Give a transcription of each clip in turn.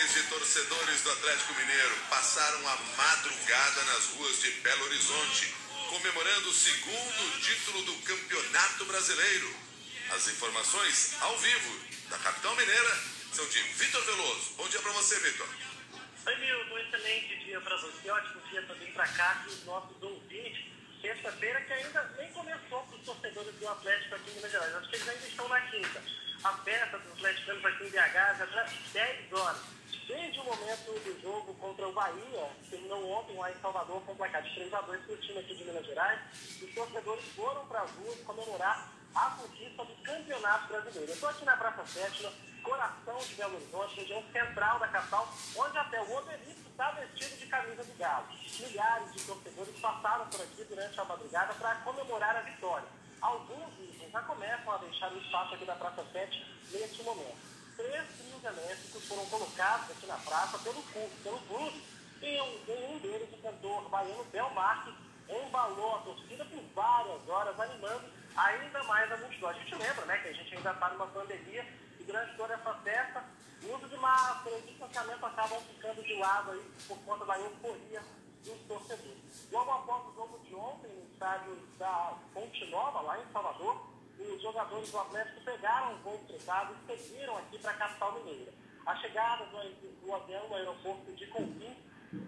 Milhares de torcedores do Atlético Mineiro passaram a madrugada nas ruas de Belo Horizonte, comemorando o segundo título do Campeonato Brasileiro. As informações ao vivo da capital mineira são de Vitor Veloso. Bom dia para você, Vitor. Oi, Milton. Um excelente dia para você. Ótimo dia também para cá e os nossos ouvintes. Sexta-feira que ainda nem começou para os torcedores do Atlético aqui em Minas Gerais. Acho que eles ainda estão na quinta. A festa dos atleticanos aqui em BH já está 10 horas. Desde o momento do jogo contra o Bahia, que terminou ontem lá em Salvador com o placar de 3 a 2 para o time aqui de Minas Gerais, os torcedores foram para as ruas comemorar a conquista do Campeonato Brasileiro. Eu estou aqui na Praça Sétima, coração de Belo Horizonte, região central da capital, onde até o obelisco está vestido de camisa do Galo. Milhares de torcedores passaram por aqui durante a madrugada para comemorar a vitória. Alguns já começam a deixar o espaço aqui da Praça 7 neste momento. Três trios elétricos foram colocados aqui na praça pelo, pelo clube e um, um deles, o cantor baiano Bel Marques, embalou a torcida por várias horas, animando ainda mais a multidão. A gente lembra né, que a gente ainda está numa pandemia e durante toda essa festa, o uso de máscara e distanciamento acabam ficando de lado aí por conta da euforia dos torcedores. Logo após o jogo de ontem, no estádio da Fonte Nova, lá em Salvador, os jogadores do Atlético pegaram o voo fretado e seguiram aqui para a capital mineira. A chegada do, do avião no aeroporto de Confins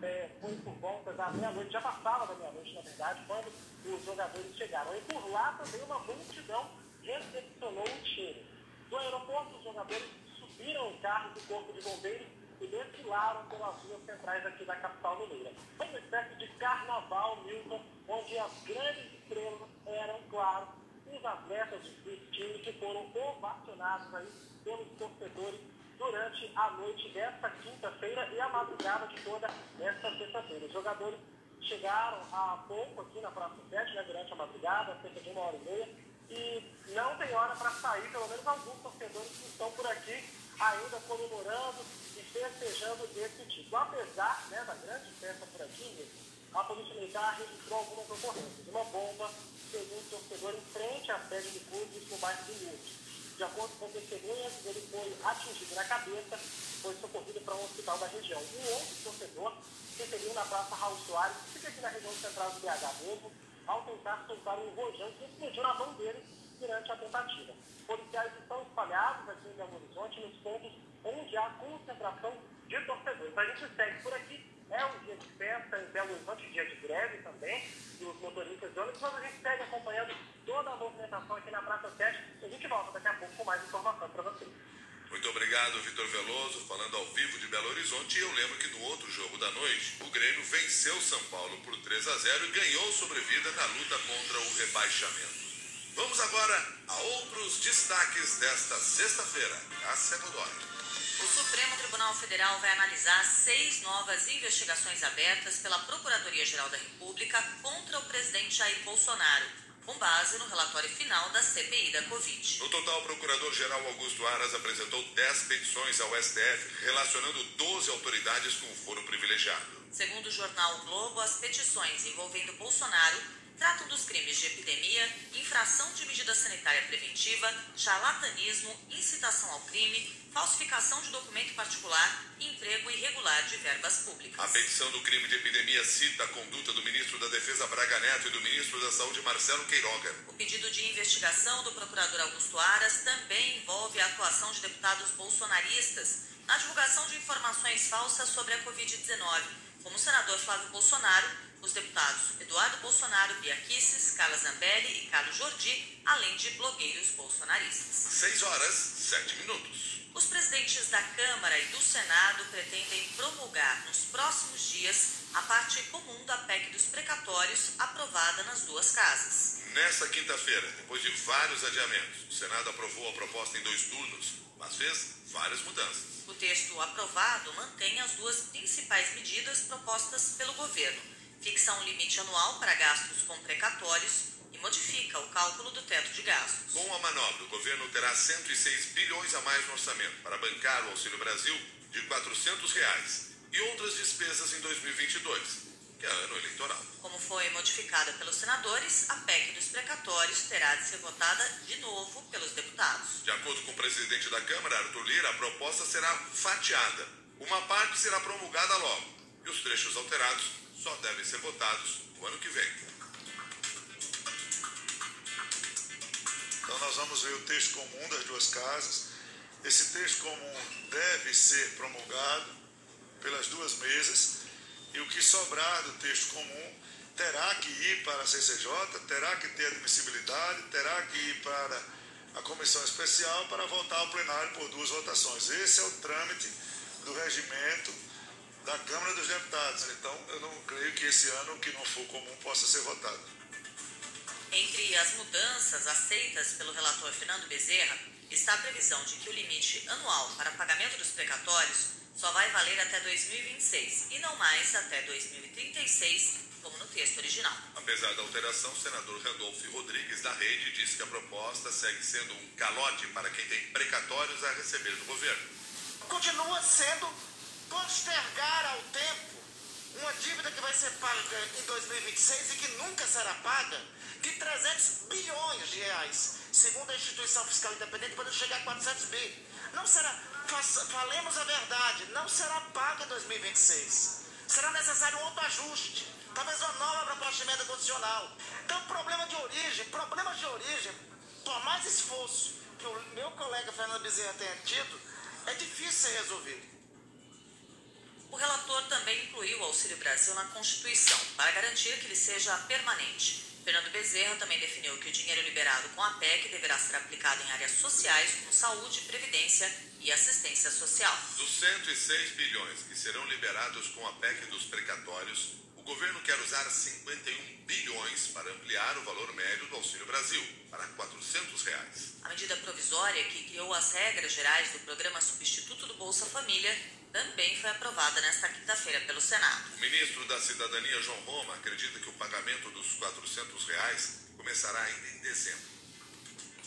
é, foi por volta da meia-noite, já passava da meia-noite, na verdade, quando os jogadores chegaram. E por lá também uma multidão recepcionou o time. Do aeroporto, os jogadores subiram em carros do Corpo de Bombeiros e desfilaram pelas ruas centrais aqui da capital mineira. Foi uma espécie de carnaval, Milton, onde as grandes estrelas eram, claro, os atletas do time que foram ovacionados aí pelos torcedores durante a noite desta quinta-feira e a madrugada de toda esta sexta-feira. Os jogadores chegaram há pouco aqui na Praça 7, né, durante a madrugada, cerca de uma hora e meia, e não tem hora para sair, pelo menos alguns torcedores que estão por aqui ainda comemorando e festejando esse título. Apesar né, da grande festa por aqui, a Polícia Militar registrou algumas ocorrências. Uma bomba pegou um torcedor em frente à sede do clube no bairro do Lourdes. De acordo com testemunhas, ele foi atingido na cabeça e foi socorrido para um hospital da região. Um outro torcedor se feriu na Praça Raul Soares, que fica aqui na região central do BH mesmo, ao tentar soltar um rojão que explodiu na mão dele durante a tentativa. Policiais estão espalhados aqui em Belo Horizonte nos pontos onde há concentração de torcedores. A gente segue por aqui é um dia de festa em Belo Horizonte, dia de greve também, dos motoristas de ônibus, mas a gente segue acompanhando toda a movimentação aqui na Praça 7 e a gente volta daqui a pouco com mais informação para vocês. Muito obrigado, Vitor Veloso, falando ao vivo de Belo Horizonte. E eu lembro que no outro jogo da noite, o Grêmio venceu São Paulo por 3 a 0 e ganhou sobrevida na luta contra o rebaixamento. Vamos agora a outros destaques desta sexta-feira. Cássia Godoy. O Supremo Tribunal Federal vai analisar seis novas investigações abertas pela Procuradoria-Geral da República contra o presidente Jair Bolsonaro, com base no relatório final da CPI da Covid. No total, o Procurador-Geral Augusto Aras apresentou 10 petições ao STF, relacionando 12 autoridades com o foro privilegiado. Segundo o jornal Globo, as petições envolvendo Bolsonaro tratam dos crimes de epidemia, infração de medida sanitária preventiva, charlatanismo, incitação ao crime, falsificação de documento particular emprego irregular de verbas públicas. A petição do crime de epidemia cita a conduta do ministro da Defesa Braga Neto e do ministro da Saúde Marcelo Queiroga. O pedido de investigação do procurador Augusto Aras também envolve a atuação de deputados bolsonaristas na divulgação de informações falsas sobre a Covid-19, como o senador Flávio Bolsonaro, os deputados Eduardo Bolsonaro, Bia Carla Zambelli e Carlos Jordi, além de blogueiros bolsonaristas. 6 horas, 7 minutos. Os presidentes da Câmara e do Senado pretendem promulgar nos próximos dias a parte comum da PEC dos precatórios aprovada nas duas casas. Nesta quinta-feira, depois de vários adiamentos, o Senado aprovou a proposta em dois turnos, mas fez várias mudanças. O texto aprovado mantém as duas principais medidas propostas pelo governo: fixa um limite anual para gastos com precatórios modifica o cálculo do teto de gastos. Com a manobra, o governo terá 106 bilhões a mais no orçamento para bancar o Auxílio Brasil de 400 reais e outras despesas em 2022, que é ano eleitoral. Como foi modificada pelos senadores, a PEC dos precatórios terá de ser votada de novo pelos deputados. De acordo com o presidente da Câmara, Arthur Lira, a proposta será fatiada. Uma parte será promulgada logo e os trechos alterados só devem ser votados no ano que vem. Então nós vamos ver o texto comum das duas casas. Esse texto comum deve ser promulgado pelas duas mesas e o que sobrar do texto comum terá que ir para a CCJ, terá que ter admissibilidade, terá que ir para a comissão especial para voltar ao plenário por duas votações. Esse é o trâmite do regimento da Câmara dos Deputados. Então, eu não creio que esse ano que não for comum possa ser votado. Entre as mudanças aceitas pelo relator Fernando Bezerra está a previsão de que o limite anual para pagamento dos precatórios só vai valer até 2026 e não mais até 2036, como no texto original. Apesar da alteração, o senador Randolfo Rodrigues da Rede disse que a proposta segue sendo um calote para quem tem precatórios a receber do governo. Continua sendo postergar ao tempo uma dívida que vai ser paga em 2026 e que nunca será paga de 300 bilhões de reais, segundo a instituição fiscal independente, pode chegar a 400 bi. Não será, falemos a verdade, não será paga em 2026. Será necessário um outro ajuste, talvez uma nova proposta de emenda condicional. Então, problema de origem, problemas de origem, por mais esforço que o meu colega Fernando Bezerra tenha tido, é difícil ser resolvido. O relator também incluiu o Auxílio Brasil na Constituição, para garantir que ele seja permanente. Fernando Bezerra também definiu que o dinheiro liberado com a PEC deverá ser aplicado em áreas sociais, como saúde, previdência e assistência social. Dos 106 bilhões que serão liberados com a PEC dos precatórios, o governo quer usar 51 bilhões para ampliar o valor médio do Auxílio Brasil para 400 reais. A medida provisória que criou as regras gerais do programa substituto do Bolsa Família também foi aprovada nesta quinta-feira pelo Senado. O ministro da Cidadania, João Roma, acredita que o pagamento dos 400 reais começará ainda em dezembro.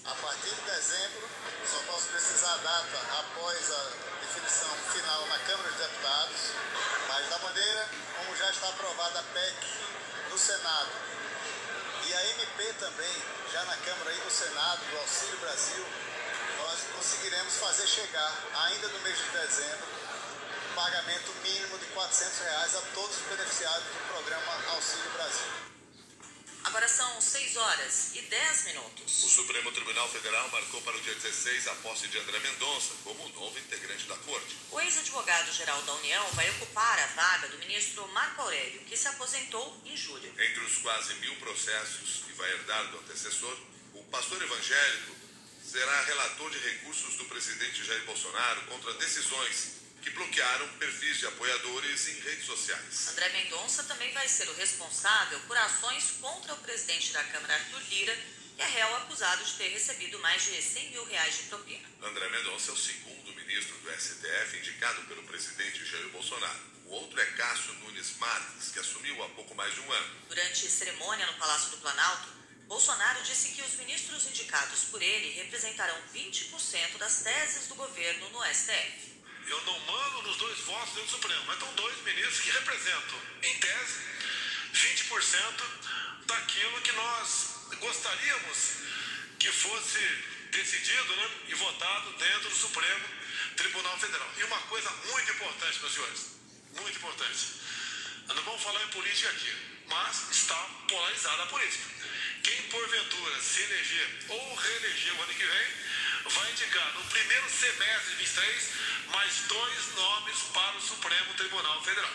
A partir de dezembro, só posso precisar a data após a definição final na Câmara dos Deputados, mas da maneira como já está aprovada a PEC no Senado e a MP também, já na Câmara e no Senado, do Auxílio Brasil, nós conseguiremos fazer chegar, ainda no mês de dezembro, pagamento mínimo de 400 reais a todos os beneficiários do programa Auxílio Brasil. Agora são 6 horas e 10 minutos. O Supremo Tribunal Federal marcou para o dia 16 a posse de André Mendonça como novo integrante da Corte. O ex-advogado-geral da União vai ocupar a vaga do ministro Marco Aurélio, que se aposentou em julho. Entre os quase mil processos que vai herdar do antecessor, o pastor evangélico será relator de recursos do presidente Jair Bolsonaro contra decisões que bloquearam perfis de apoiadores em redes sociais. André Mendonça também vai ser o responsável por ações contra o presidente da Câmara, Arthur Lira, e é réu acusado de ter recebido mais de 100 mil reais de propina. André Mendonça é o segundo ministro do STF indicado pelo presidente Jair Bolsonaro. O outro é Cássio Nunes Marques, que assumiu há pouco mais de um ano. Durante cerimônia no Palácio do Planalto, Bolsonaro disse que os ministros indicados por ele representarão 20% das teses do governo no STF. Eu não mando nos dois votos do Supremo, mas estão dois ministros que representam, em tese, 20% daquilo que nós gostaríamos que fosse decidido né, e votado dentro do Supremo Tribunal Federal. E uma coisa muito importante, meus senhores, muito importante. Não vamos falar em política aqui, mas está polarizada a política. Quem porventura se eleger ou reeleger o ano que vem, vai indicar no primeiro semestre de 23 mais dois nomes para o Supremo Tribunal Federal.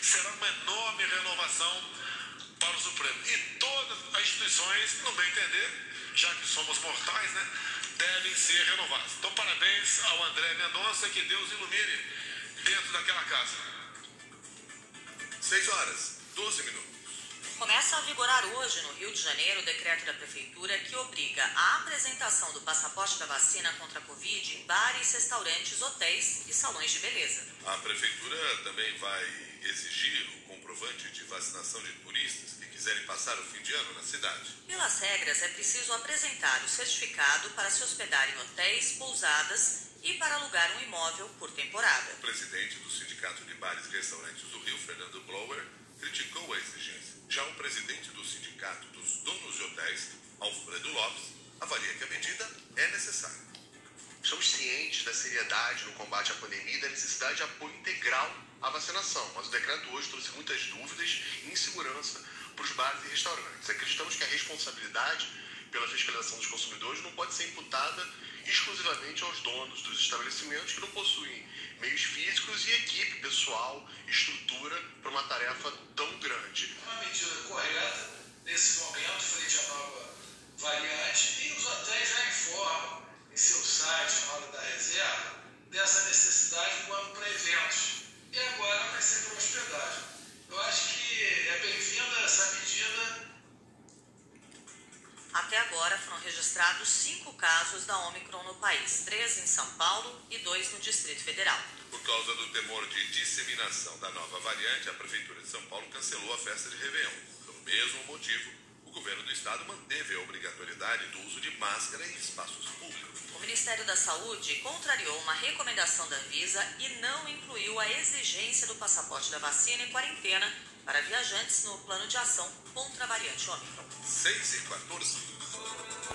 Será uma enorme renovação para o Supremo. E todas as instituições, no meu entender, já que somos mortais, né, devem ser renovadas. Então, parabéns ao André Mendonça, que Deus ilumine dentro daquela casa. 6 horas, 12 minutos. Começa a vigorar hoje no Rio de Janeiro o decreto da Prefeitura que obriga a apresentação do passaporte da vacina contra a Covid em bares, restaurantes, hotéis e salões de beleza. A Prefeitura também vai exigir o comprovante de vacinação de turistas que quiserem passar o fim de ano na cidade. Pelas regras, é preciso apresentar o certificado para se hospedar em hotéis, pousadas e para alugar um imóvel por temporada. O presidente do Sindicato de Bares e Restaurantes do Rio, Fernando Blower, criticou a exigência. Já o presidente do Sindicato dos Donos de Hotéis, Alfredo Lopes, avalia que a medida é necessária. Estamos cientes da seriedade no combate à pandemia e da necessidade de apoio integral à vacinação, mas o decreto hoje trouxe muitas dúvidas e insegurança para os bares e restaurantes. Acreditamos que a responsabilidade pela fiscalização dos consumidores não pode ser imputada exclusivamente aos donos dos estabelecimentos que não possuem meios físicos e equipe pessoal, estrutura para uma tarefa tão grande. Uma medida correta nesse momento frente à nova variante e os hotéis já informam em seu site na hora da reserva dessa necessidade quando para eventos e agora vai ser para hospedagem. Eu acho que é bem-vinda essa medida até agora foram registrados cinco casos da Omicron no país, três em São Paulo e dois no Distrito Federal. Por causa do temor de disseminação da nova variante, a Prefeitura de São Paulo cancelou a festa de Réveillon. Pelo mesmo motivo, o governo do estado manteve a obrigatoriedade do uso de máscara em espaços públicos. O Ministério da Saúde contrariou uma recomendação da Anvisa e não incluiu a exigência do passaporte da vacina em quarentena para viajantes no plano de ação contra a variante Ômicron. 6 e 14.